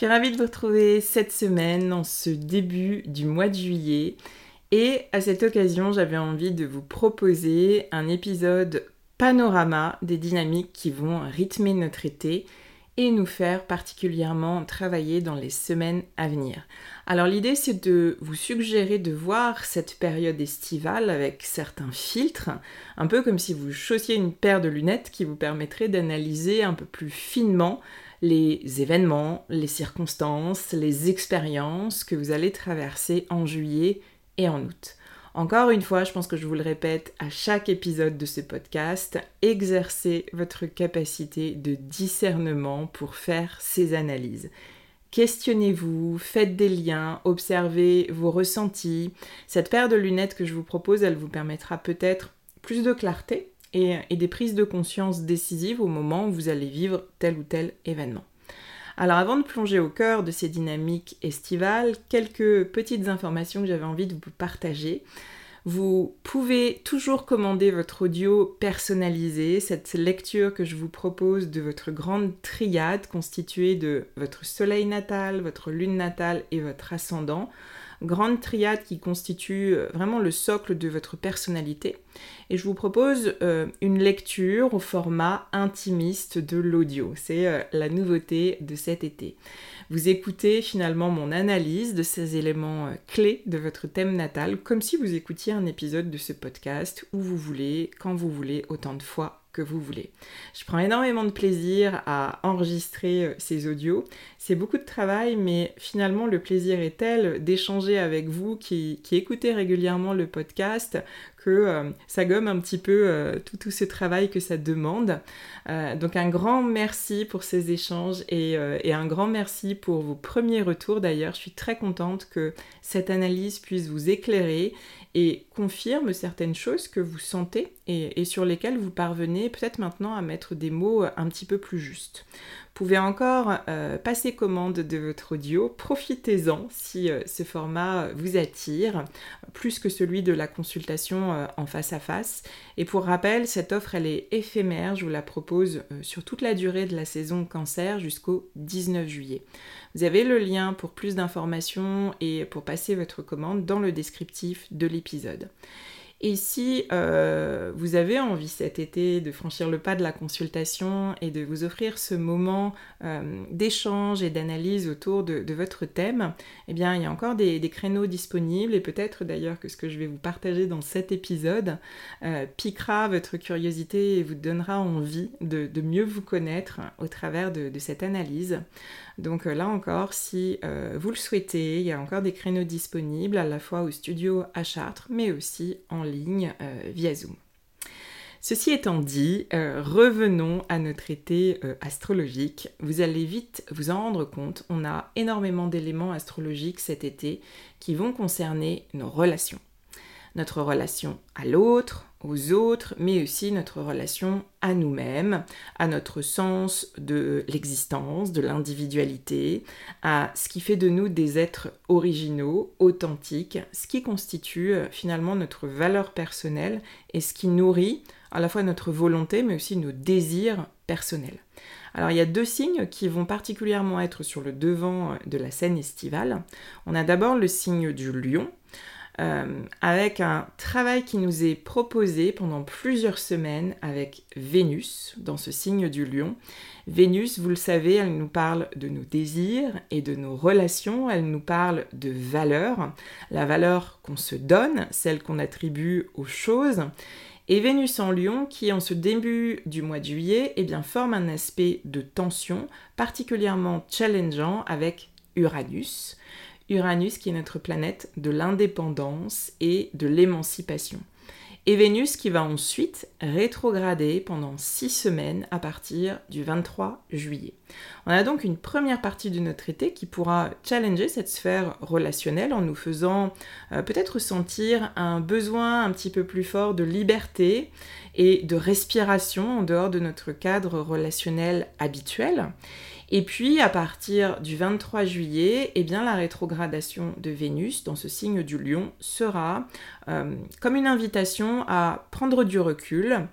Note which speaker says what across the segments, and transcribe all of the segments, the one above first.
Speaker 1: Suis ravie de vous retrouver cette semaine en ce début du mois de juillet. Et à cette occasion, j'avais envie de vous proposer un épisode panorama des dynamiques qui vont rythmer notre été et nous faire particulièrement travailler dans les semaines à venir. Alors l'idée c'est de vous suggérer de voir cette période estivale avec certains filtres, un peu comme si vous chaussiez une paire de lunettes qui vous permettrait d'analyser un peu plus finement les événements, les circonstances, les expériences que vous allez traverser en juillet et en août. Encore une fois, je pense que je vous le répète à chaque épisode de ce podcast, exercez votre capacité de discernement pour faire ces analyses. Questionnez-vous, faites des liens, observez vos ressentis. Cette paire de lunettes que je vous propose, elle vous permettra peut-être plus de clarté et, des prises de conscience décisives au moment où vous allez vivre tel ou tel événement. Alors avant de plonger au cœur de ces dynamiques estivales, quelques petites informations que j'avais envie de vous partager. Vous pouvez toujours commander votre audio personnalisé, cette lecture que je vous propose de votre grande triade constituée de votre soleil natal, votre lune natale et votre ascendant grande triade qui constitue euh, vraiment le socle de votre personnalité. Et je vous propose euh, une lecture au format intimiste de l'audio. C'est euh, la nouveauté de cet été. Vous écoutez finalement mon analyse de ces éléments clés de votre thème natal comme si vous écoutiez un épisode de ce podcast où vous voulez, quand vous voulez, autant de fois que vous voulez. Je prends énormément de plaisir à enregistrer ces audios. C'est beaucoup de travail, mais finalement le plaisir est tel d'échanger avec vous qui, écoutez régulièrement le podcast que euh, ça gomme un petit peu euh, tout, ce travail que ça demande. donc un grand merci pour ces échanges et, un grand merci pour vos premiers retours d'ailleurs. Je suis très contente que cette analyse puisse vous éclairer et confirme certaines choses que vous sentez et, sur lesquelles vous parvenez peut-être maintenant à mettre des mots un petit peu plus justes. Pouvez encore euh, passer commande de votre audio, profitez-en si euh, ce format vous attire, plus que celui de la consultation euh, en face à face. Et pour rappel, cette offre elle est éphémère, je vous la propose sur toute la durée de la saison cancer jusqu'au 19 juillet. Vous avez le lien pour plus d'informations et pour passer votre commande dans le descriptif de l'épisode. Et si euh, vous avez envie cet été de franchir le pas de la consultation et de vous offrir ce moment euh, d'échange et d'analyse autour de, votre thème, eh bien il y a encore des, créneaux disponibles et peut-être d'ailleurs que ce que je vais vous partager dans cet épisode euh, piquera votre curiosité et vous donnera envie de, mieux vous connaître au travers de cette analyse. Donc là encore, si vous le souhaitez, il y a encore des créneaux disponibles à la fois au studio à Chartres, mais aussi en ligne euh, via Zoom. Ceci étant dit, euh, revenons à notre été euh, astrologique. Vous allez vite vous en rendre compte, on a énormément d'éléments astrologiques cet été qui vont concerner nos relations. Notre relation à l'autre, aux autres, mais aussi notre relation à nous-mêmes, à notre sens de l'existence, de l'individualité, à ce qui fait de nous des êtres originaux, authentiques, ce qui constitue euh, finalement notre valeur personnelle et ce qui nourrit à la fois notre volonté, mais aussi nos désirs personnels. Alors il y a deux signes qui vont particulièrement être sur le devant de la scène estivale. On a d'abord le signe du lion, euh, avec un travail qui nous est proposé pendant plusieurs semaines avec Vénus dans ce signe du lion. Vénus, vous le savez, elle nous parle de nos désirs et de nos relations, elle nous parle de valeur, la valeur qu'on se donne, celle qu'on attribue aux choses. Et Vénus en lion, qui en ce début du mois de juillet, eh bien, forme un aspect de tension particulièrement challengeant avec Uranus. Uranus qui est notre planète de l'indépendance et de l'émancipation. Et Vénus qui va ensuite rétrograder pendant six semaines à partir du 23 juillet. On a donc une première partie de notre été qui pourra challenger cette sphère relationnelle en nous faisant euh, peut-être sentir un besoin un petit peu plus fort de liberté et de respiration en dehors de notre cadre relationnel habituel. Et puis, à partir du 23 juillet, eh bien, la rétrogradation de Vénus dans ce signe du lion sera euh, comme une invitation à prendre du recul,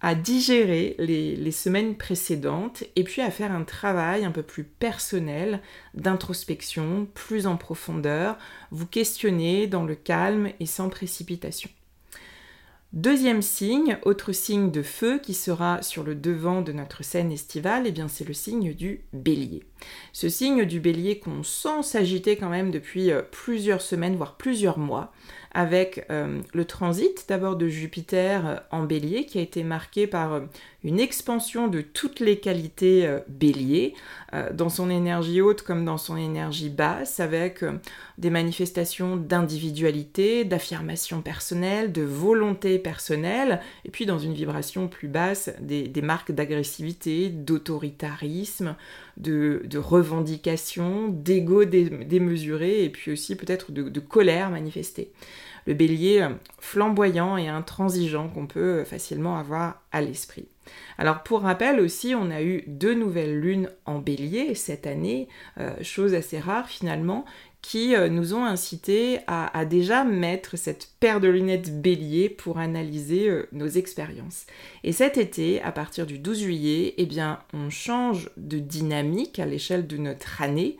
Speaker 1: à digérer les, les, semaines précédentes et puis à faire un travail un peu plus personnel d'introspection, plus en profondeur, vous questionner dans le calme et sans précipitation. Deuxième signe, autre signe de feu qui sera sur le devant de notre scène estivale, eh bien c'est le signe du bélier. Ce signe du bélier qu'on sent s'agiter quand même depuis euh, plusieurs semaines, voire plusieurs mois, avec euh, le transit d'abord de Jupiter euh, en bélier qui a été marqué par euh, une expansion de toutes les qualités bélier, dans son énergie haute comme dans son énergie basse, avec des manifestations d'individualité, d'affirmation personnelle, de volonté personnelle, et puis dans une vibration plus basse, des, marques d'agressivité, d'autoritarisme, de, revendication, d'ego démesuré, et puis aussi peut-être de colère manifestée le bélier euh, flamboyant et intransigeant qu'on peut euh, facilement avoir à l'esprit. Alors pour rappel aussi, on a eu deux nouvelles lunes en bélier cette année, euh, chose assez rare finalement, qui nous ont incité à, déjà mettre cette paire de lunettes bélier pour analyser nos expériences. Et cet été, à partir du 12 juillet, eh bien, on change de dynamique à l'échelle de notre année.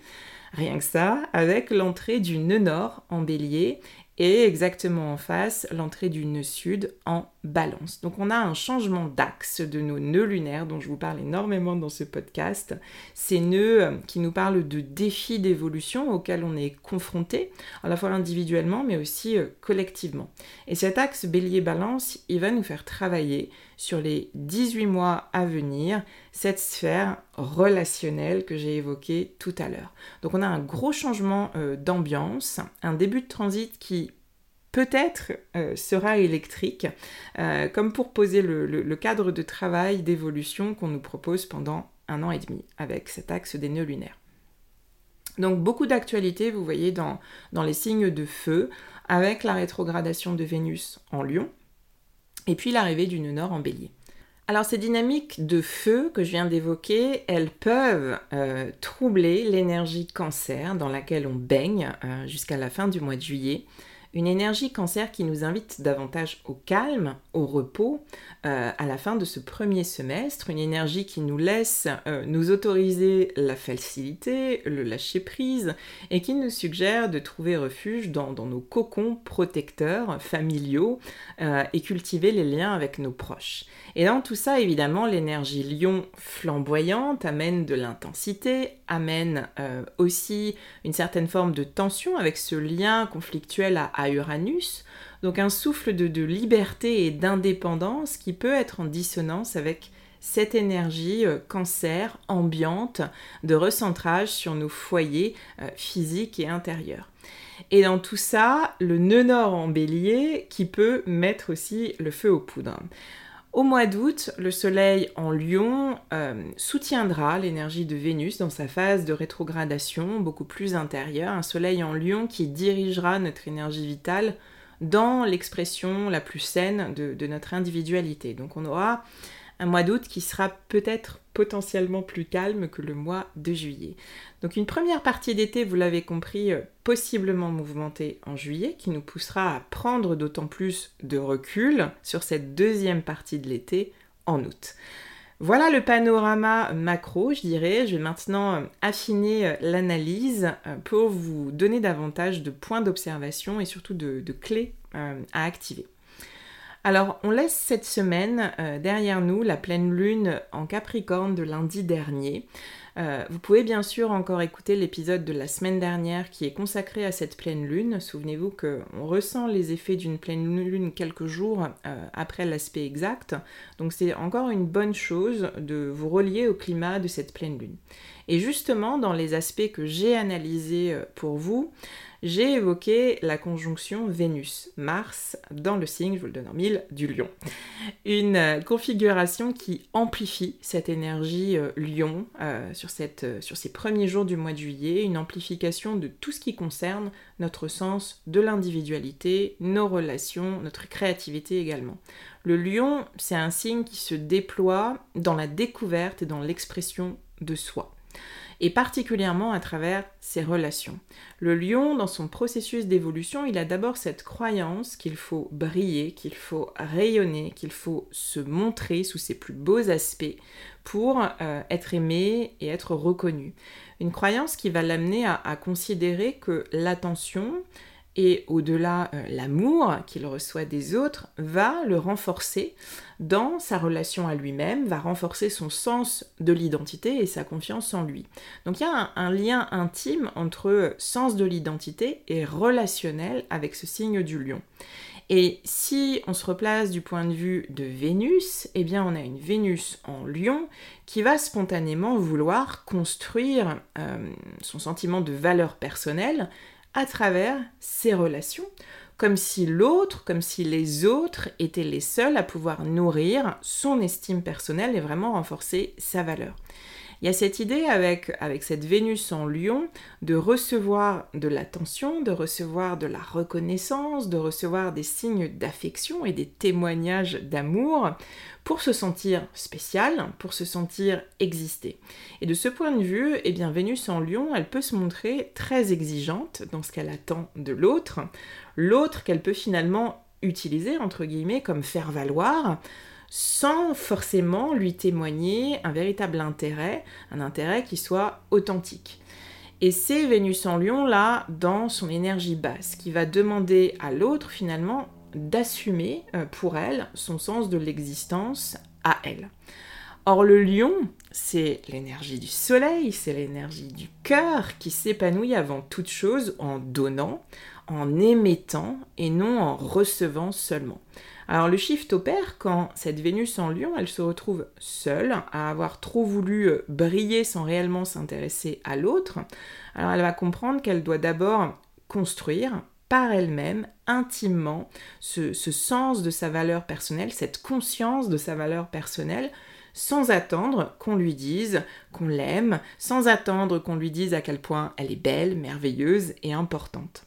Speaker 1: Rien que ça, avec l'entrée du nœud nord en bélier et exactement en face l'entrée du nœud sud en balance. Donc on a un changement d'axe de nos nœuds lunaires dont je vous parle énormément dans ce podcast. Ces nœuds euh, qui nous parlent de défis d'évolution auxquels on est confronté, à la fois individuellement mais aussi euh, collectivement. Et cet axe bélier-balance, il va nous faire travailler sur les 18 mois à venir cette sphère relationnelle que j'ai évoquée tout à l'heure. Donc on a un gros changement euh, d'ambiance, un début de transit qui peut-être euh, sera électrique, euh, comme pour poser le, cadre de travail d'évolution qu'on nous propose pendant un an et demi avec cet axe des nœuds lunaires. Donc beaucoup d'actualités, vous voyez, dans, dans les signes de feu, avec la rétrogradation de Vénus en Lion, et puis l'arrivée du nœud nord en bélier. Alors ces dynamiques de feu que je viens d'évoquer, elles peuvent euh, troubler l'énergie cancer dans laquelle on baigne jusqu'à la fin du mois de juillet. Une énergie cancer qui nous invite davantage au calme, au repos, euh, à la fin de ce premier semestre. Une énergie qui nous laisse nous autoriser la facilité, le lâcher-prise, et qui nous suggère de trouver refuge dans, nos cocons protecteurs familiaux et cultiver les liens avec nos proches. Et dans tout ça, évidemment, l'énergie lion flamboyante amène de l'intensité, amène euh, aussi une certaine forme de tension avec ce lien conflictuel à, Uranus. Donc un souffle de, liberté et d'indépendance qui peut être en dissonance avec cette énergie euh, cancer ambiante de recentrage sur nos foyers euh, physiques et intérieurs. Et dans tout ça, le nœud en bélier qui peut mettre aussi le feu aux poudres. Au mois d'août, le Soleil en Lion euh, soutiendra l'énergie de Vénus dans sa phase de rétrogradation beaucoup plus intérieure, un Soleil en Lion qui dirigera notre énergie vitale dans l'expression la plus saine de, de notre individualité. Donc on aura un mois d'août qui sera peut-être potentiellement plus calme que le mois de juillet. Donc une première partie d'été, vous l'avez compris, euh, possiblement mouvementée en juillet, qui nous poussera à prendre d'autant plus de recul sur cette deuxième partie de l'été en août. Voilà le panorama macro, je dirais. Je vais maintenant euh, affiner euh, l'analyse pour vous donner davantage de points d'observation et surtout de, clés à activer. Alors, on laisse cette semaine euh, derrière nous la pleine lune en Capricorne de lundi dernier. Euh, vous pouvez bien sûr encore écouter l'épisode de la semaine dernière qui est consacré à cette pleine lune. Souvenez-vous qu'on ressent les effets d'une pleine lune quelques jours euh, après l'aspect exact. Donc c'est encore une bonne chose de vous relier au climat de cette pleine lune. Et justement, dans les aspects que j'ai analysés pour vous, j'ai évoqué la conjonction Vénus-Mars dans le signe, je vous le donne en mille, du lion. Une euh, configuration qui amplifie cette énergie euh, lion euh, sur, ces premiers jours du mois de juillet, une amplification de tout ce qui concerne notre sens de l'individualité, nos relations, notre créativité également. Le lion, c'est un signe qui se déploie dans la découverte et dans l'expression de soi et particulièrement à travers ses relations. Le lion, dans son processus d'évolution, il a d'abord cette croyance qu'il faut briller, qu'il faut rayonner, qu'il faut se montrer sous ses plus beaux aspects pour euh, être aimé et être reconnu. Une croyance qui va l'amener à considérer que l'attention, et au-delà euh, l'amour qu'il reçoit des autres va le renforcer dans sa relation à lui-même, va renforcer son sens de l'identité et sa confiance en lui. Donc il y a un, lien intime entre sens de l'identité et relationnel avec ce signe du lion. Et si on se replace du point de vue de Vénus, eh bien on a une Vénus en lion qui va spontanément vouloir construire euh, son sentiment de valeur personnelle à travers ses relations, comme si l'autre, comme si les autres étaient les seuls à pouvoir nourrir son estime personnelle et vraiment renforcer sa valeur. Il y a cette idée avec, cette Vénus en lion de recevoir de l'attention, de recevoir de la reconnaissance, de recevoir des signes d'affection et des témoignages d'amour pour se sentir spécial, pour se sentir exister. Et de ce point de vue, eh bien Vénus en lion, elle peut se montrer très exigeante dans ce qu'elle attend de l'autre, l'autre qu'elle peut finalement utiliser entre guillemets comme faire valoir sans forcément lui témoigner un véritable intérêt, un intérêt qui soit authentique. Et c'est Vénus en lion là dans son énergie basse qui va demander à l'autre finalement d'assumer euh, pour elle son sens de l'existence à elle. Or le lion, c'est l'énergie du soleil, c'est l'énergie du cœur qui s'épanouit avant toute chose en donnant, en émettant et non en recevant seulement. Alors le shift opère quand cette Vénus en lion, elle se retrouve seule, à avoir trop voulu euh, briller sans réellement s'intéresser à l'autre. Alors elle va comprendre qu'elle doit d'abord construire par elle-même, intimement, ce, sens de sa valeur personnelle, cette conscience de sa valeur personnelle, sans attendre qu'on lui dise qu'on l'aime, sans attendre qu'on lui dise à quel point elle est belle, merveilleuse et importante.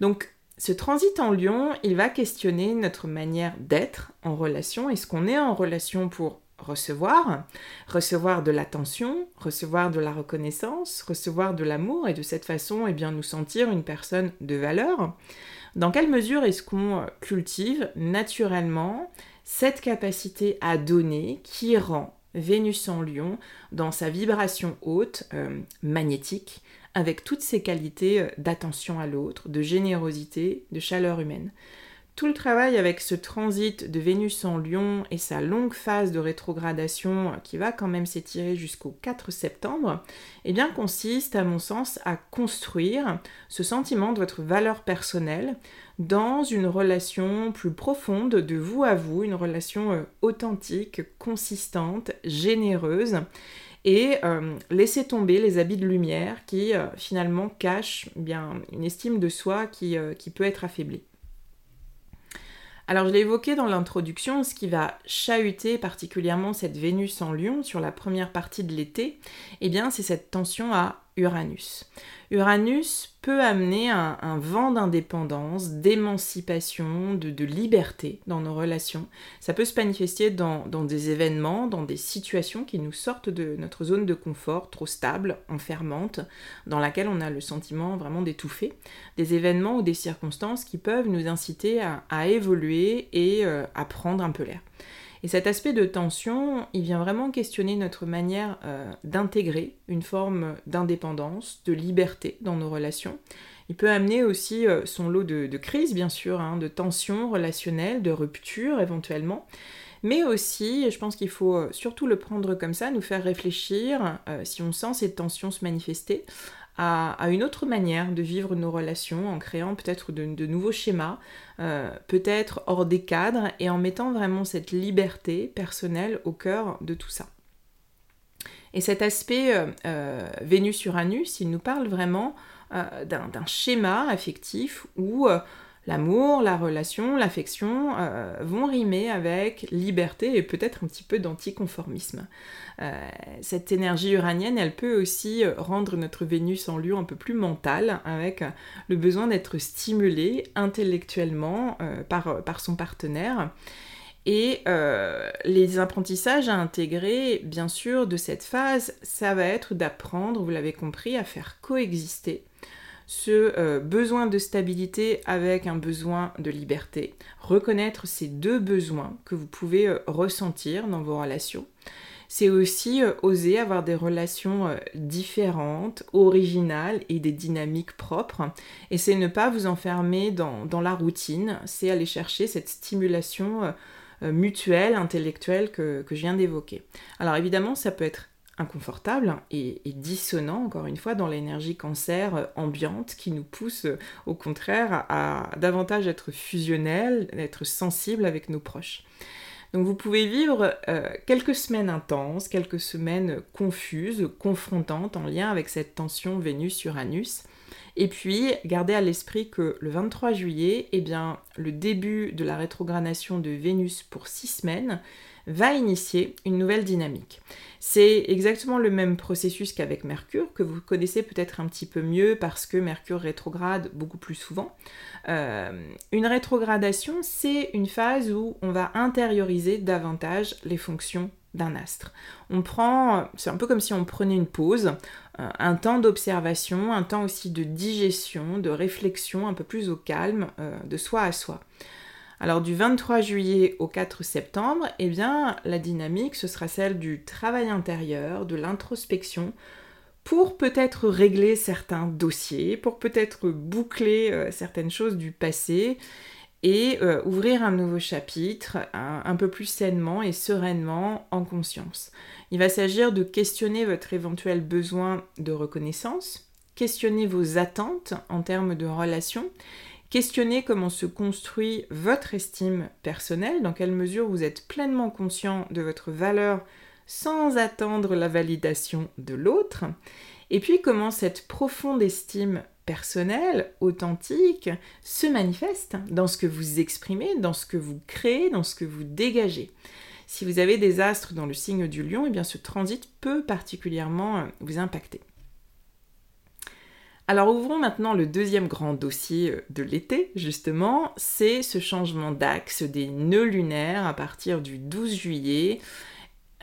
Speaker 1: Donc ce transit en lion, il va questionner notre manière d'être en relation. Est-ce qu'on est en relation pour recevoir, recevoir de l'attention, recevoir de la reconnaissance, recevoir de l'amour et de cette façon, eh bien, nous sentir une personne de valeur? Dans quelle mesure est-ce qu'on cultive naturellement cette capacité à donner qui rend Vénus en lion dans sa vibration haute, euh, magnétique, avec toutes ses qualités euh, d'attention à l'autre, de générosité, de chaleur humaine. Tout le travail avec ce transit de Vénus en Lion et sa longue phase de rétrogradation qui va quand même s'étirer jusqu'au 4 septembre, eh bien consiste à mon sens à construire ce sentiment de votre valeur personnelle dans une relation plus profonde de vous à vous, une relation euh, authentique, consistante, généreuse et euh, laisser tomber les habits de lumière qui euh, finalement cachent bien une estime de soi qui peut être affaiblie. Alors je l'ai évoqué dans l'introduction, ce qui va chahuter particulièrement cette Vénus en lion sur la première partie de l'été, eh bien c'est cette tension à Uranus. Uranus peut amener un, vent d'indépendance, d'émancipation, de, liberté dans nos relations. Ça peut se manifester dans, des événements, dans des situations qui nous sortent de notre zone de confort trop stable, enfermante, dans laquelle on a le sentiment vraiment d'étouffer. Des événements ou des circonstances qui peuvent nous inciter à, évoluer et euh, à prendre un peu l'air. Et cet aspect de tension, il vient vraiment questionner notre manière euh, d'intégrer une forme d'indépendance, de liberté dans nos relations. Il peut amener aussi euh, son lot de, crises, bien sûr, hein, de tensions relationnelles, de ruptures éventuellement. Mais aussi, je pense qu'il faut euh, surtout le prendre comme ça, nous faire réfléchir, si on sent ces tensions se manifester, à, une autre manière de vivre nos relations en créant peut-être de, nouveaux schémas, euh, peut-être hors des cadres et en mettant vraiment cette liberté personnelle au cœur de tout ça. Et cet aspect euh, euh, Vénus-Uranus, il nous parle vraiment d'un schéma affectif où l'amour, la relation, l'affection euh, vont rimer avec liberté et peut-être un petit peu d'anticonformisme. Euh, cette énergie uranienne, elle peut aussi rendre notre Vénus en lieu un peu plus mental, avec le besoin d'être stimulé intellectuellement euh, par, son partenaire. Et les apprentissages à intégrer, bien sûr, de cette phase, ça va être d'apprendre, vous l'avez compris, à faire coexister ce euh, besoin de stabilité avec un besoin de liberté. Reconnaître ces deux besoins que vous pouvez euh, ressentir dans vos relations. C'est aussi euh, oser avoir des relations différentes, originales et des dynamiques propres. Et c'est ne pas vous enfermer dans, la routine, c'est aller chercher cette stimulation mutuelle, intellectuelle que, que je viens d'évoquer. Alors évidemment, ça peut être inconfortable et, dissonant, encore une fois, dans l'énergie cancer euh, ambiante qui nous pousse euh, au contraire à, davantage être fusionnel, être sensible avec nos proches. Donc vous pouvez vivre euh, quelques semaines intenses, quelques semaines confuses, confrontantes en lien avec cette tension Vénus-Uranus. Et puis, gardez à l'esprit que le 23 juillet, eh bien, le début de la rétrogradation de Vénus pour six semaines va initier une nouvelle dynamique. C'est exactement le même processus qu'avec Mercure, que vous connaissez peut-être un petit peu mieux parce que Mercure rétrograde beaucoup plus souvent. Euh, une rétrogradation, c'est une phase où on va intérioriser davantage les fonctions d'un astre. On prend, c'est un peu comme si on prenait une pause, euh, un temps d'observation, un temps aussi de digestion, de réflexion un peu plus au calme, euh, de soi à soi. Alors du 23 juillet au 4 septembre, eh bien la dynamique ce sera celle du travail intérieur, de l'introspection pour peut-être régler certains dossiers, pour peut-être boucler euh, certaines choses du passé et euh, ouvrir un nouveau chapitre un, peu plus sainement et sereinement en conscience. Il va s'agir de questionner votre éventuel besoin de reconnaissance, questionner vos attentes en termes de relations Questionnez comment se construit votre estime personnelle, dans quelle mesure vous êtes pleinement conscient de votre valeur sans attendre la validation de l'autre. Et puis comment cette profonde estime personnelle, authentique, se manifeste dans ce que vous exprimez, dans ce que vous créez, dans ce que vous dégagez. Si vous avez des astres dans le signe du lion, eh bien ce transit peut particulièrement vous impacter. Alors ouvrons maintenant le deuxième grand dossier euh, de l'été, justement, c'est ce changement d'axe des nœuds lunaires à partir du 12 juillet.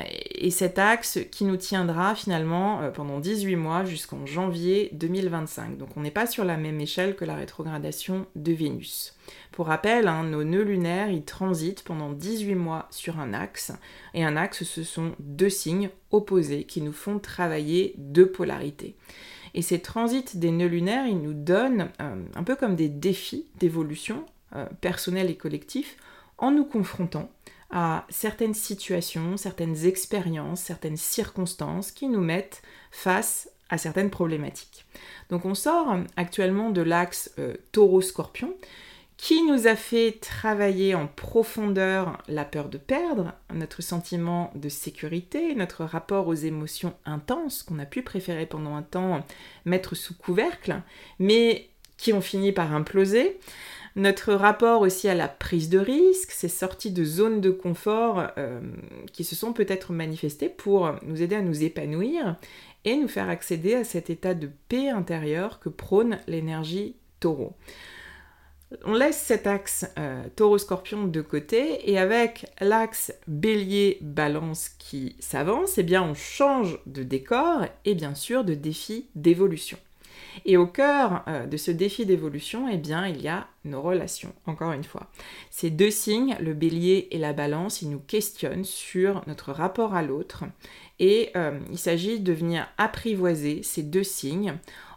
Speaker 1: Et cet axe qui nous tiendra finalement euh, pendant 18 mois jusqu'en janvier 2025. Donc on n'est pas sur la même échelle que la rétrogradation de Vénus. Pour rappel, hein, nos nœuds lunaires, ils transitent pendant 18 mois sur un axe. Et un axe, ce sont deux signes opposés qui nous font travailler deux polarités. Et ces transits des nœuds lunaires, ils nous donnent euh, un peu comme des défis d'évolution euh, personnelle et collectif en nous confrontant à certaines situations, certaines expériences, certaines circonstances qui nous mettent face à certaines problématiques. Donc on sort actuellement de l'axe euh, taureau-scorpion qui nous a fait travailler en profondeur la peur de perdre, notre sentiment de sécurité, notre rapport aux émotions intenses qu'on a pu préférer pendant un temps mettre sous couvercle, mais qui ont fini par imploser. Notre rapport aussi à la prise de risque, ces sorties de zones de confort euh, qui se sont peut-être manifestées pour nous aider à nous épanouir et nous faire accéder à cet état de paix intérieure que prône l'énergie taureau. On laisse cet axe euh, taureau-scorpion de côté et avec l'axe bélier-balance qui s'avance, eh bien on change de décor et bien sûr de défi d'évolution. Et au cœur euh, de ce défi d'évolution, eh bien, il y a nos relations, encore une fois. Ces deux signes, le bélier et la balance, ils nous questionnent sur notre rapport à l'autre. Et euh, il s'agit de venir apprivoiser ces deux signes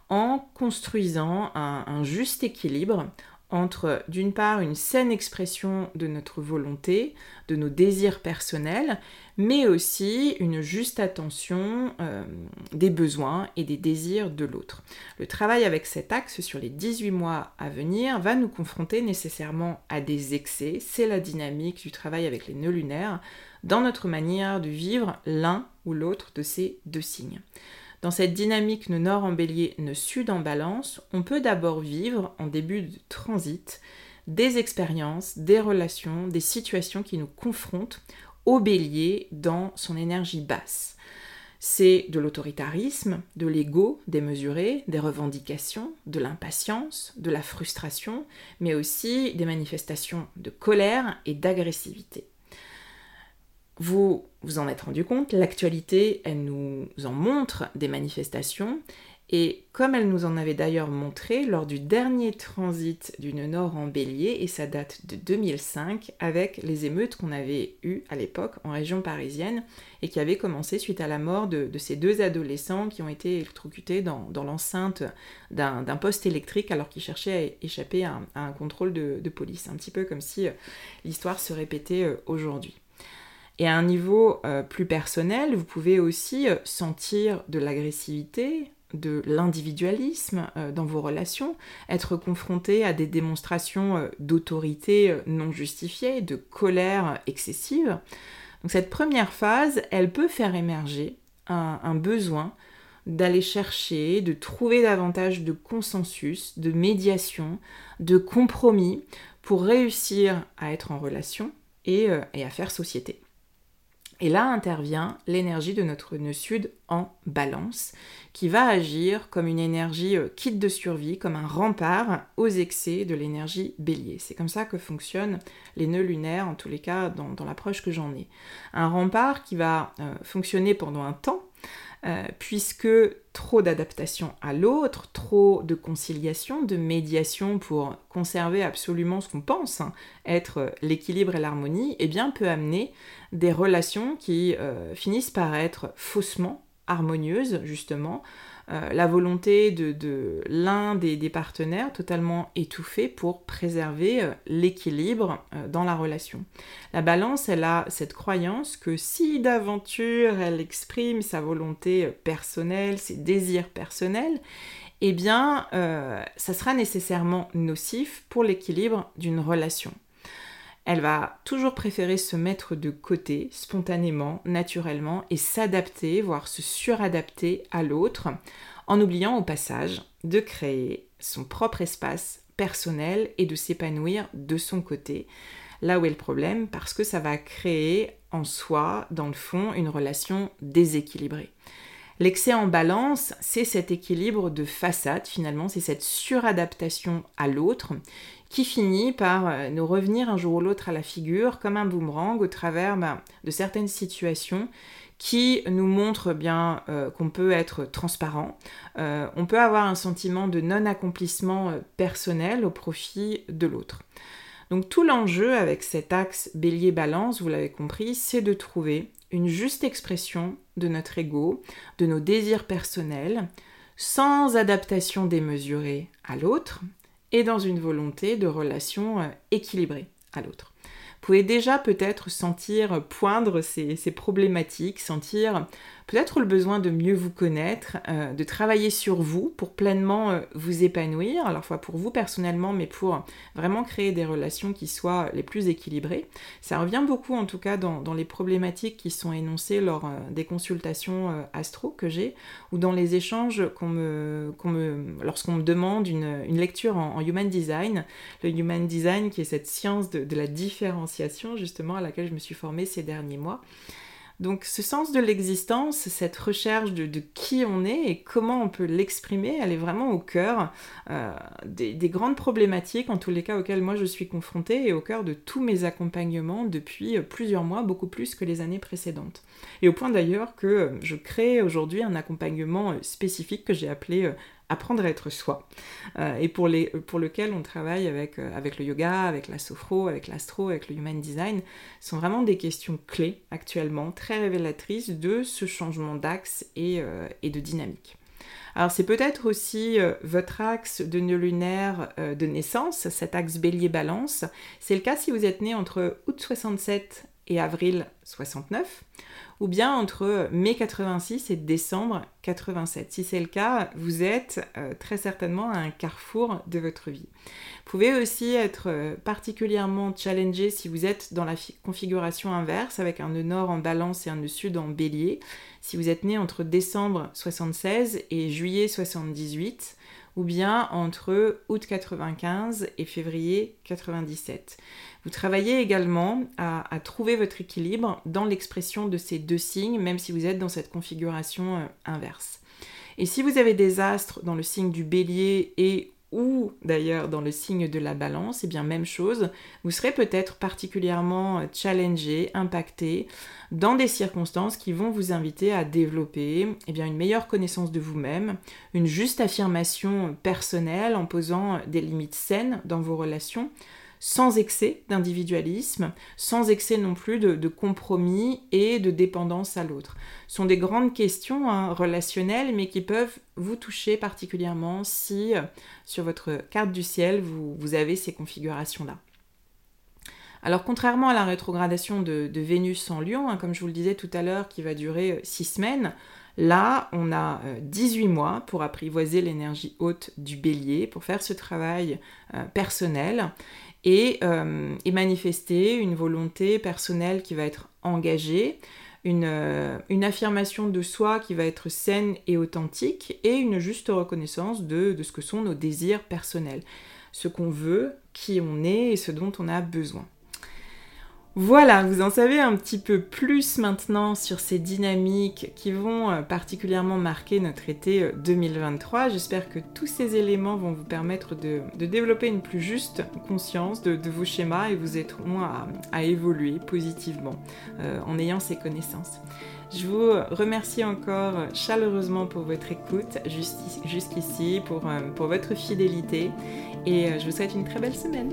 Speaker 1: en construisant un juste équilibre entre d'une part une saine expression de notre volonté, de nos désirs personnels, mais aussi une juste attention euh, des besoins et des désirs de l'autre. Le travail avec cet axe sur les 18 mois à venir va nous confronter nécessairement à des excès, c'est la dynamique du travail avec les nœuds lunaires, dans notre manière de vivre l'un ou l'autre de ces deux signes. Dans cette dynamique nord en bélier, ne sud en balance, on peut d'abord vivre en début de transit des expériences, des relations, des situations qui nous confrontent au bélier dans son énergie basse. C'est de l'autoritarisme, de l'ego démesuré, des revendications, de l'impatience, de la frustration, mais aussi des manifestations de colère et d'agressivité vous vous en êtes rendu compte, l'actualité, elle nous en montre des manifestations, et comme elle nous en avait d'ailleurs montré lors du dernier transit d'une Nord en bélier, et ça date de 2005, avec les émeutes qu'on avait eues à l'époque en région parisienne, et qui avaient commencé suite à la mort de, ces deux adolescents qui ont été électrocutés dans, l'enceinte d'un poste électrique alors qu'ils cherchaient à échapper à un, contrôle de, de, police. Un petit peu comme si euh, l'histoire se répétait euh, aujourd'hui. Et à un niveau euh, plus personnel, vous pouvez aussi euh, sentir de l'agressivité, de l'individualisme euh, dans vos relations, être confronté à des démonstrations d'autorité non justifiées, de colère excessive. Donc cette première phase, elle peut faire émerger un besoin d'aller chercher, de trouver davantage de consensus, de médiation, de compromis pour réussir à être en relation et, et à faire société. Et là intervient l'énergie de notre nœud sud en balance, qui va agir comme une énergie euh, kit de survie, comme un rempart aux excès de l'énergie bélier. C'est comme ça que fonctionnent les nœuds lunaires, en tous les cas dans, l'approche que j'en ai. Un rempart qui va euh, fonctionner pendant un temps, euh, puisque trop d'adaptation à l'autre, trop de conciliation, de médiation pour conserver absolument ce qu'on pense hein, être l'équilibre et l'harmonie, eh bien peut amener des relations qui euh, finissent par être faussement harmonieuses, justement, euh, la volonté de, l'un des, partenaires totalement étouffé pour préserver euh, l'équilibre dans la relation. La balance, elle a cette croyance que si d'aventure elle exprime sa volonté personnelle, ses désirs personnels, eh bien, ça sera nécessairement nocif pour l'équilibre d'une relation elle va toujours préférer se mettre de côté spontanément, naturellement et s'adapter, voire se suradapter à l'autre, en oubliant au passage de créer son propre espace personnel et de s'épanouir de son côté. Là où est le problème, parce que ça va créer en soi, dans le fond, une relation déséquilibrée. L'excès en balance, c'est cet équilibre de façade finalement, c'est cette suradaptation à l'autre qui finit par euh, nous revenir un jour ou l'autre à la figure comme un boomerang au travers ben, de certaines situations qui nous montrent bien euh, qu'on peut être transparent. Euh, on peut avoir un sentiment de non-accomplissement personnel au profit de l'autre. Donc tout l'enjeu avec cet axe bélier-balance, vous l'avez compris, c'est de trouver une juste expression de notre ego, de nos désirs personnels, sans adaptation démesurée à l'autre, et dans une volonté de relation euh, équilibrée à l'autre. Pouvez déjà peut-être sentir poindre ces, ces problématiques, sentir peut-être le besoin de mieux vous connaître, euh, de travailler sur vous pour pleinement euh, vous épanouir, à la fois pour vous personnellement, mais pour vraiment créer des relations qui soient les plus équilibrées. Ça revient beaucoup en tout cas dans, les problématiques qui sont énoncées lors euh, des consultations astro que j'ai, ou dans les échanges qu'on me, lorsqu'on me demande une, lecture en, Human Design. Le Human Design qui est cette science de, de la justement à laquelle je me suis formée ces derniers mois. Donc ce sens de l'existence, cette recherche de, qui on est et comment on peut l'exprimer, elle est vraiment au cœur euh, des, grandes problématiques, en tous les cas auxquelles moi je suis confrontée et au cœur de tous mes accompagnements depuis plusieurs mois, beaucoup plus que les années précédentes. Et au point d'ailleurs que je crée aujourd'hui un accompagnement spécifique que j'ai appelé euh, apprendre à être soi, euh, et pour, les, pour lequel on travaille avec, euh, avec le yoga, avec la sophro, avec l'astro, avec le human design, sont vraiment des questions clés actuellement, très révélatrices de ce changement d'axe et, euh, de dynamique. Alors c'est peut-être aussi votre axe de nœud lunaire de naissance, cet axe bélier-balance. C'est le cas si vous êtes né entre août 67 et avril 69 ou bien entre mai 86 et décembre 87. Si c'est le cas, vous êtes euh, très certainement à un carrefour de votre vie. Vous pouvez aussi être euh, particulièrement challengé si vous êtes dans la configuration inverse avec un nœud nord en balance et un nœud sud en bélier. Si vous êtes né entre décembre 76 et juillet 78 ou bien entre août 95 et février 97. Vous travaillez également à, trouver votre équilibre dans l'expression de ces deux signes, même si vous êtes dans cette configuration euh, inverse. Et si vous avez des astres dans le signe du bélier et ou d'ailleurs dans le signe de la balance, et eh bien même chose, vous serez peut-être particulièrement challengé, impacté dans des circonstances qui vont vous inviter à développer eh bien, une meilleure connaissance de vous-même, une juste affirmation personnelle en posant des limites saines dans vos relations, sans excès d'individualisme, sans excès non plus de, compromis et de dépendance à l'autre. Ce sont des grandes questions hein, relationnelles, mais qui peuvent vous toucher particulièrement si, euh, sur votre carte du ciel, vous, avez ces configurations-là. Alors contrairement à la rétrogradation de, Vénus en Lion, hein, comme je vous le disais tout à l'heure, qui va durer 6 euh, semaines, Là, on a 18 euh, mois pour apprivoiser l'énergie haute du bélier, pour faire ce travail personnel. Euh, et, manifester une volonté personnelle qui va être engagée, une, euh, une, affirmation de soi qui va être saine et authentique, et une juste reconnaissance de ce que sont nos désirs personnels, ce qu'on veut, qui on est et ce dont on a besoin. Voilà, vous en savez un petit peu plus maintenant sur ces dynamiques qui vont euh, particulièrement marquer notre été 2023. Euh, J'espère que tous ces éléments vont vous permettre de, développer une plus juste conscience de, vos schémas et vous aideront à, à évoluer positivement euh, en ayant ces connaissances. Je vous remercie encore chaleureusement pour votre écoute jusqu'ici, pour, pour votre fidélité et je vous souhaite une très belle semaine.